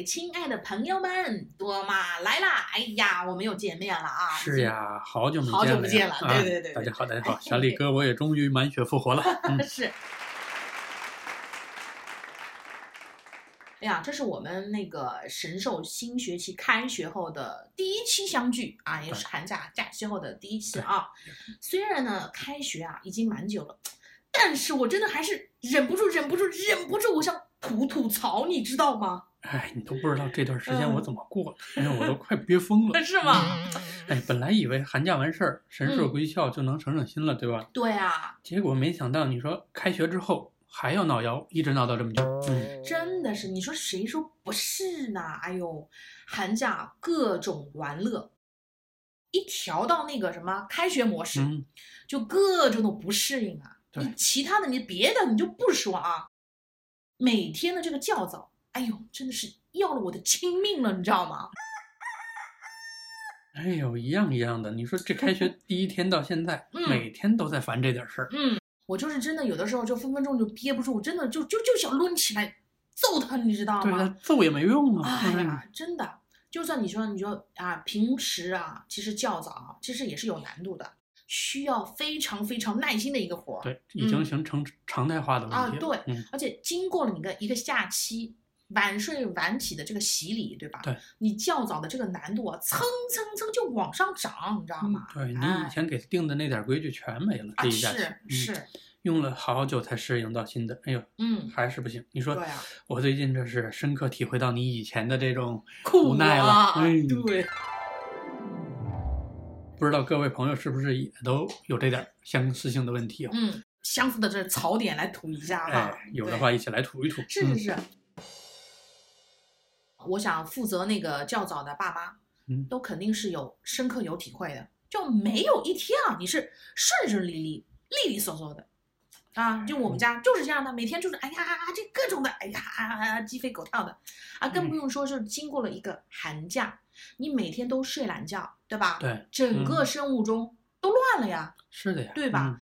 位亲爱的朋友们，多玛来啦！哎呀，我们又见面了啊！是呀，好久没见了，好久不见了啊对对对对大家好，大家好，小李哥，我也终于满血复活了。嗯，是。哎呀，这是我们那个神兽新学期开学后的第一期相聚啊，也是寒假假期后的第一期啊。虽然呢，开学啊已经蛮久了，但是我真的还是忍不住、忍不住、忍不住，我想吐吐槽，你知道吗？哎，你都不知道这段时间嗯我怎么过的，我都快憋疯了。是吗？哎，本来以为寒假完事儿，神兽嗯归校就能省省心了，对吧？对啊，结果没想到，你说开学之后还要闹妖，一直闹到这么久。嗯，真的是，你说谁说不是呢？哎呦，寒假各种玩乐，一调到那个什么开学模式，嗯，就各种的不适应啊。对你其他的你别的你就不说啊，每天的这个较早，哎呦，真的是要了我的亲命了，你知道吗？哎呦，一样一样的。你说这开学第一天到现在，嗯每天都在烦这点事儿。嗯，我就是真的有的时候就分分钟就憋不住，真的就就就想抡起来揍他，你知道对，吗他？揍也没用啊。哎呀，真的，就算你说你说啊，平时啊，其实较早啊其实也是有难度的，需要非常非常耐心的一个活儿。对，已经形成常态化的问题了。啊对嗯，而且经过了你的一个假期晚睡晚起的这个洗礼，对吧？对，你较早的这个难度啊，蹭蹭蹭就往上涨，你知道嗯吗？对你哎以前给定的那点规矩全没了，啊这一假期是，嗯是，用了好久才适应到新的，哎呦，嗯，还是不行。你说对啊，我最近这是深刻体会到你以前的这种苦无奈了，啊哎，对，不知道各位朋友是不是也都有这点相似性的问题哦？嗯，相似的这槽点来吐一下哈哎，，有的话一起来吐一吐。嗯是是是。我想负责那个较早的爸妈，嗯都肯定是有深刻有体会的，就没有一天啊你是顺顺利利、利利索索的。啊，就我们家就是这样的，每天就是哎呀，这各种的，哎呀，啊鸡飞狗跳的，啊，更不用说是经过了一个寒假，你每天都睡懒觉，对吧？，对，整个嗯生物钟都乱了呀。是的呀，对吧嗯？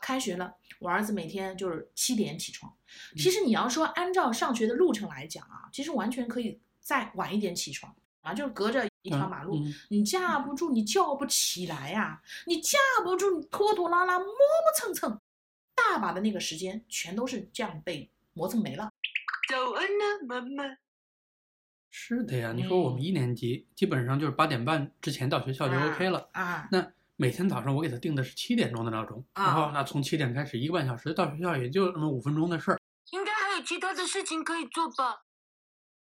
开学了，我儿子每天就是七点起床。嗯其实你要说按照上学的路程来讲啊，其实完全可以再晚一点起床啊，就是隔着一条马路，嗯你架不住，你叫不起来呀、你架不住，你拖拖拉拉、磨磨蹭蹭，大把的那个时间全都是这样被磨蹭没了。早安啊，妈妈。是的呀。你说我们嗯一年级基本上就是八点半之前到学校就啊 OK 了。啊，那每天早上我给他定的是七点钟的闹钟，啊然后那从七点开始一个半小时到学校也就那么五分钟的事儿，应该还有其他的事情可以做吧？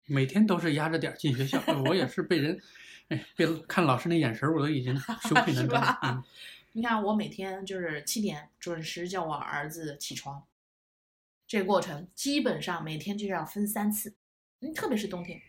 每天都是压着点儿进学校。哎我也是被人，哎，别看老师那眼神儿，我都已经 羞愧难当 你看，我每天就是七点准时叫我儿子起床，这个过程基本上每天就要分三次，嗯，特别是冬天。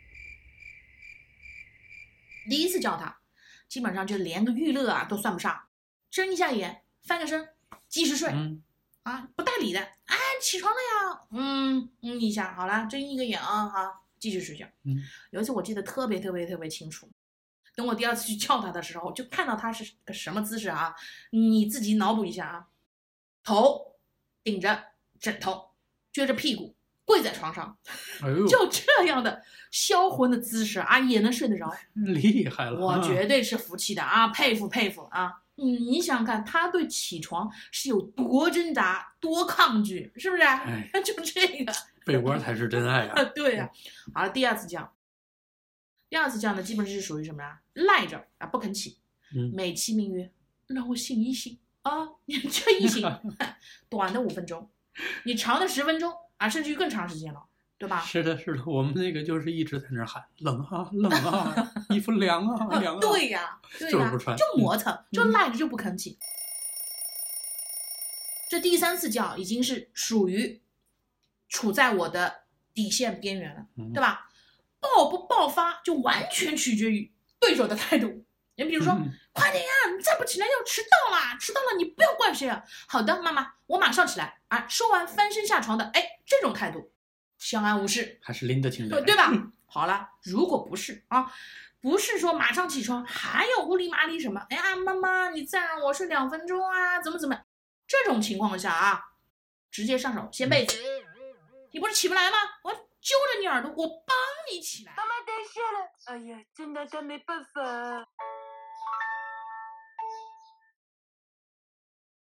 第一次叫他，基本上就连个娱乐啊都算不上，睁一下眼，翻个身，继续睡、嗯，啊，不带理的，哎，起床了呀，嗯嗯一下，好了，睁一个眼啊，好，继续睡觉。嗯，有一次我记得特别特别特别清楚，等我第二次去叫他的时候，就看到他是个什么姿势啊？你自己脑补一下啊，头顶着枕头，撅着屁股跪在床上，就这样的销魂的姿势啊，也能睡得着，厉害了，我啊绝对是服气的啊，佩服佩服啊！嗯，你想想看，他对起床是有多挣扎、多抗拒，是不是？哎 就这个，被窝才是真爱啊，啊！对呀、好了，第二次叫，第二次叫呢，基本是属于什么呀？赖着啊，不肯起，嗯，美其名曰让我醒一醒啊！你这一醒，短的五分钟，你长的十分钟啊，甚至于更长时间了，对吧？是的，是的，我们那个就是一直在那儿喊冷啊冷啊，衣服凉啊 凉啊，对呀，对呀，就是不穿就磨蹭，就嗯赖着就不肯起。这第三次叫已经是属于处在我的底线边缘了，嗯对吧？爆不爆发就完全取决于对手的态度。你比如说，嗯快点呀、你再不起来要迟到啦！迟到了你不要怪谁啊。好的，妈妈，我马上起来啊。说完翻身下床的，哎，这种态度，相安无事，还是拎得清的对，对吧？好了，如果不是啊，不是说马上起床，还有乌里麻里什么？哎呀，妈妈，你再让我睡两分钟啊，怎么怎么？这种情况下啊，直接上手掀被子。你不是起不来吗？我揪着你耳朵，我帮你起来。妈妈等一下了。哎呀，真拿他没办法。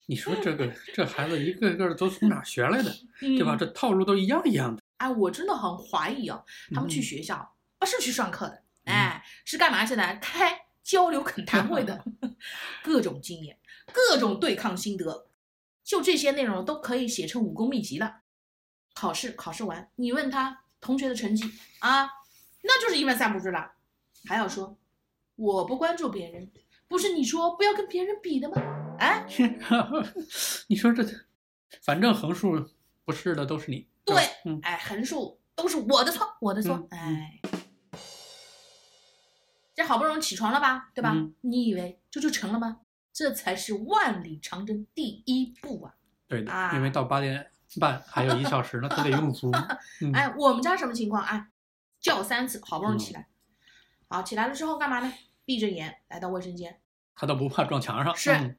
你说这个这孩子一个个都从哪学来的，对吧？嗯这套路都一样一样的。哎，我真的很怀疑啊，他们去嗯学校不是去上课的，哎，是干嘛去的？开交流恳谈会的，各种经验，各种对抗心得，就这些内容都可以写成武功秘籍了。考试考试完，你问他同学的成绩啊，那就是一问三不知了，还要说我不关注别人，不是你说不要跟别人比的吗？哎，你说这，反正横竖不是的都是你。对哎，横竖都是我的错，我的错，哎，这好不容易起床了吧，对吧？嗯你以为这就成了吗？这才是万里长征第一步啊！对的，啊因为到八点半还有一小时呢，他得用足。嗯，哎，我们家什么情况？啊，叫三次，好不容易嗯起来，好起来了之后干嘛呢？闭着眼来到卫生间，他都不怕撞墙上。是嗯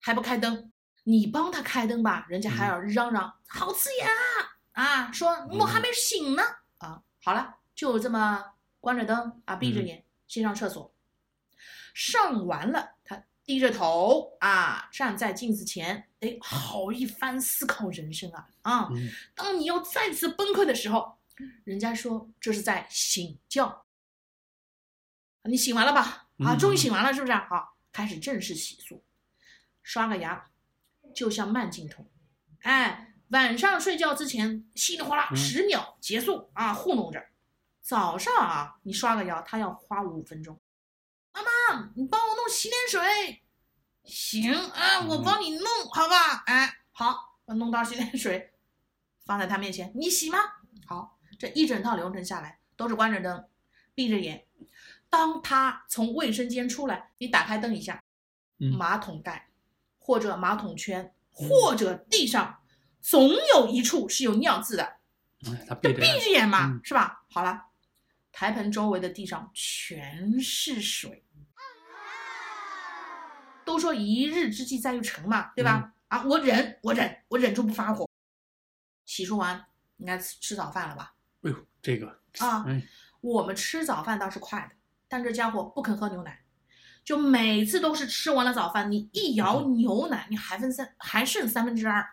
还不开灯，你帮他开灯吧，人家还嗯要嚷嚷、好刺眼啊啊，说我还没醒呢、啊。好了，就这么关着灯啊，闭着嗯眼、先上厕所，上完了，他低着头啊，站在镜子前，哎，好一番思考人生啊啊！嗯当你要再次崩溃的时候，人家说这是在醒觉。你醒完了吧？啊，嗯终于醒完了，是不是？好，开始正式洗漱，刷个牙，就像慢镜头。哎，晚上睡觉之前稀里哗啦嗯十秒结束啊，糊弄着。早上啊，你刷个牙，他要花五分钟。妈妈，你帮我弄洗脸水。行啊，我嗯帮你弄，好吧？哎，好，我弄到洗脸水，放在他面前，你洗吗？好，这一整套流程下来，都是关着灯，闭着眼。当他从卫生间出来，你打开灯一下，嗯马桶盖或者马桶圈或者地上，总有一处是有尿渍的，闭着闭眼着眼嘛，嗯是吧？好了，台盆周围的地上全是水。都说一日之计在于晨嘛，对吧？啊，我忍，我忍，我忍住不发火。洗漱完，应该吃吃早饭了吧？哎呦，这个，啊，哎，我们吃早饭倒是快的，但这家伙不肯喝牛奶，就每次都是吃完了早饭，你一摇牛奶，你还分三还剩三分之二，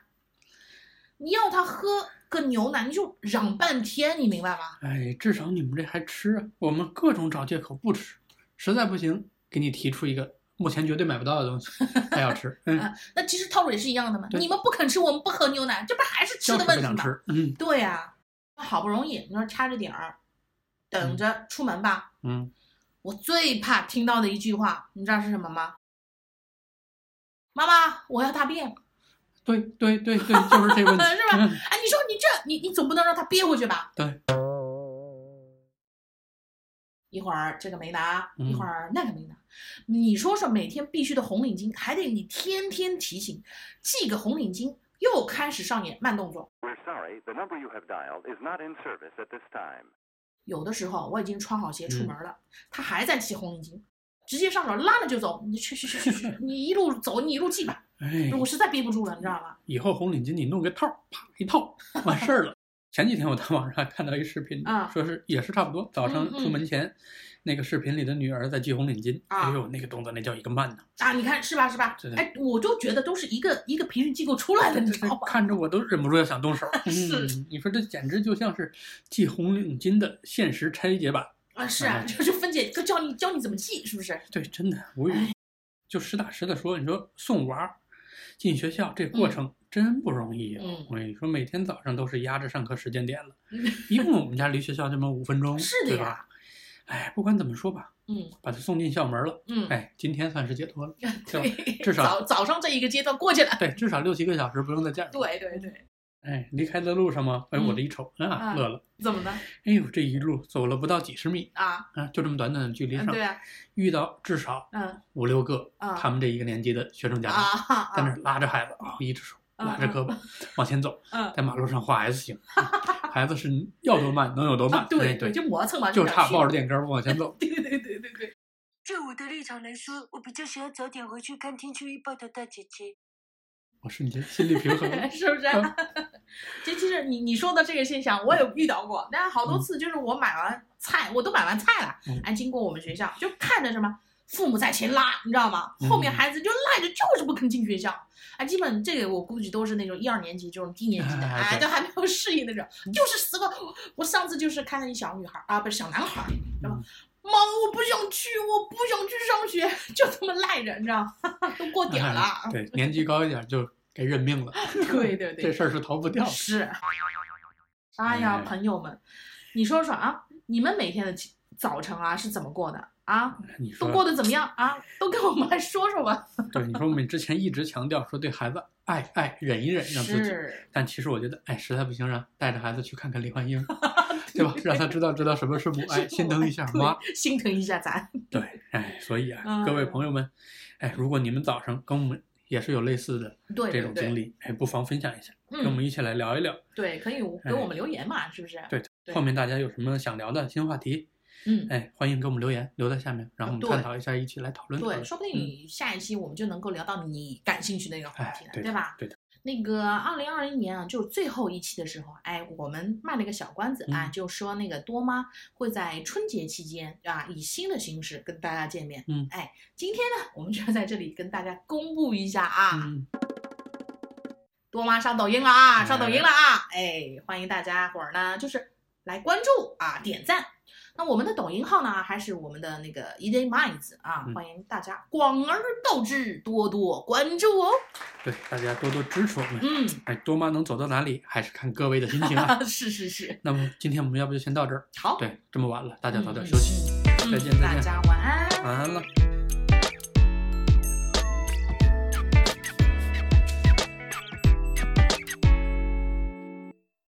你要他喝个牛奶，你就嚷半天，你明白吗？哎，至少你们这还吃啊，我们各种找借口不吃，实在不行给你提出一个目前绝对买不到的东西，还要吃，嗯，啊，那其实套路也是一样的嘛，你们不肯吃，我们不喝牛奶，这不还是吃的问题吗？不想吃，嗯对呀、好不容易你说掐着点儿，等着出门吧。嗯，我最怕听到的一句话，你知道是什么吗？妈妈，我要大便。对对对对，就是这个问题，是吧嗯哎，你说你这，你你总不能让他憋回去吧？对，一会儿这个没拿，嗯一会儿那个没拿。你说说，每天必须的红领巾，还得你天天提醒，系个红领巾，又开始上演慢动作。We're sorry, the number you have dialed is not in service at this time. 有的时候我已经穿好鞋出嗯门了，他还在系红领巾，直接上手拉了就走。你去去去去去，你一路走，你一路系吧。哎，我实在憋不住了，你知道吗？以后红领巾你弄个套儿，啪一套 完事儿了。前几天我在网上看到一视频，啊说是也是差不多，早上出门前，那个视频里的女儿在系红领巾，啊哎呦，那个动作那叫一个慢呐，啊，你看是吧是吧哎，我就觉得都是一个一个培训机构出来的，你知道吧？看着我都忍不住要想动手。是嗯，你说这简直就像是系红领巾的现实拆解版。啊，是啊，哎就是分解，教你教你怎么系，是不是？对，真的无语。就实打实的说，你说送娃儿进学校这过程真不容易啊！嗯我跟你说，每天早上都是压着上课时间点了，嗯一共我们家离学校这么五分钟，是的呀对吧？哎，不管怎么说吧，嗯把他送进校门了，嗯，哎，今天算是解脱了。对，至少早早上这一个阶段过去了。对，至少六七个小时不用再见。，对对对，哎，离开的路上嘛，哎，嗯我这一瞅啊，啊乐了。怎么的哎呦，这一路走了不到几十米啊？啊，就这么短短的距离嗯，上对，啊，遇到至少嗯五六个啊他们这一个年级的学生家长。啊在那拉着孩子啊，一只手嗯拉着胳膊往前走，嗯在马路上画 S 型，孩子是要多慢能有多慢啊，，对哎对，就磨蹭嘛，就差抱着。电杆儿往前走。对对对对对，就我的立场来说，我比较想要早点回去看《天气预报》的大姐姐。我瞬间心里平衡了。是不是？这其实你你说的这个现象，我有遇到过。但是好多嗯次就是我买完菜，我都买完菜了嗯，哎，经过我们学校，就看着什么父母在前拉，你知道吗？嗯后面孩子就赖着，就是不肯进学校。哎，基本这个我估计都是那种一二年级这种低年级的，哎都还没有适应那种，就是死活。我上次就是看到一小女孩啊，不是小男孩，知道吗？嗯妈，我不想去，我不想去上学，就这么赖着，你知道吗？都过点儿了。哎对，年纪高一点就该认命了。对对 对这事儿是逃不掉的。是。哎呀，哎朋友们，你说说啊，你们每天的早晨啊是怎么过的啊？你说都过得怎么样啊？都跟我们来说说吧。对，你说我们之前一直强调说对孩子爱爱忍一忍，让自己。是，但其实我觉得，哎，实在不行，让带着孩子去看看李焕英，对吧？让他知道知道什么是母爱，心疼一下妈。心疼一下咱。对，哎，所以啊，嗯各位朋友们，哎，如果你们早上跟我们也是有类似的这对对对，种经历，哎，不妨分享一下，跟我嗯，们一起来聊一聊。对，可以给我们留言嘛，是不是？对后面大家有什么想聊的新话题，嗯，哎，欢迎给我们留言，留在下面，然后我们探讨一下，一起来讨论对，说不定嗯你下一期我们就能够聊到你感兴趣的一个话题了，哎对吧？对的。那个二零二零年啊，就最后一期的时候，哎，我们卖了个小关子啊，嗯就说那个多妈会在春节期间啊，以新的形式跟大家见面。嗯哎，今天呢，我们就在这里跟大家公布一下啊，嗯，多妈上抖音了啊，哎上抖音了啊！哎，欢迎大家伙儿呢，就是来关注啊，点赞。那我们的抖音号呢，还是我们的那个 Eday Minds 啊，嗯欢迎大家广而告之，多多关注哦。对，大家多多支持我们。嗯，哎，多妈能走到哪里，还是看各位的心情啊。是是是，那么今天我们要不就先到这儿？好，对，这么晚了，大家早点嗯休息，嗯再见再见大家晚安。晚安了。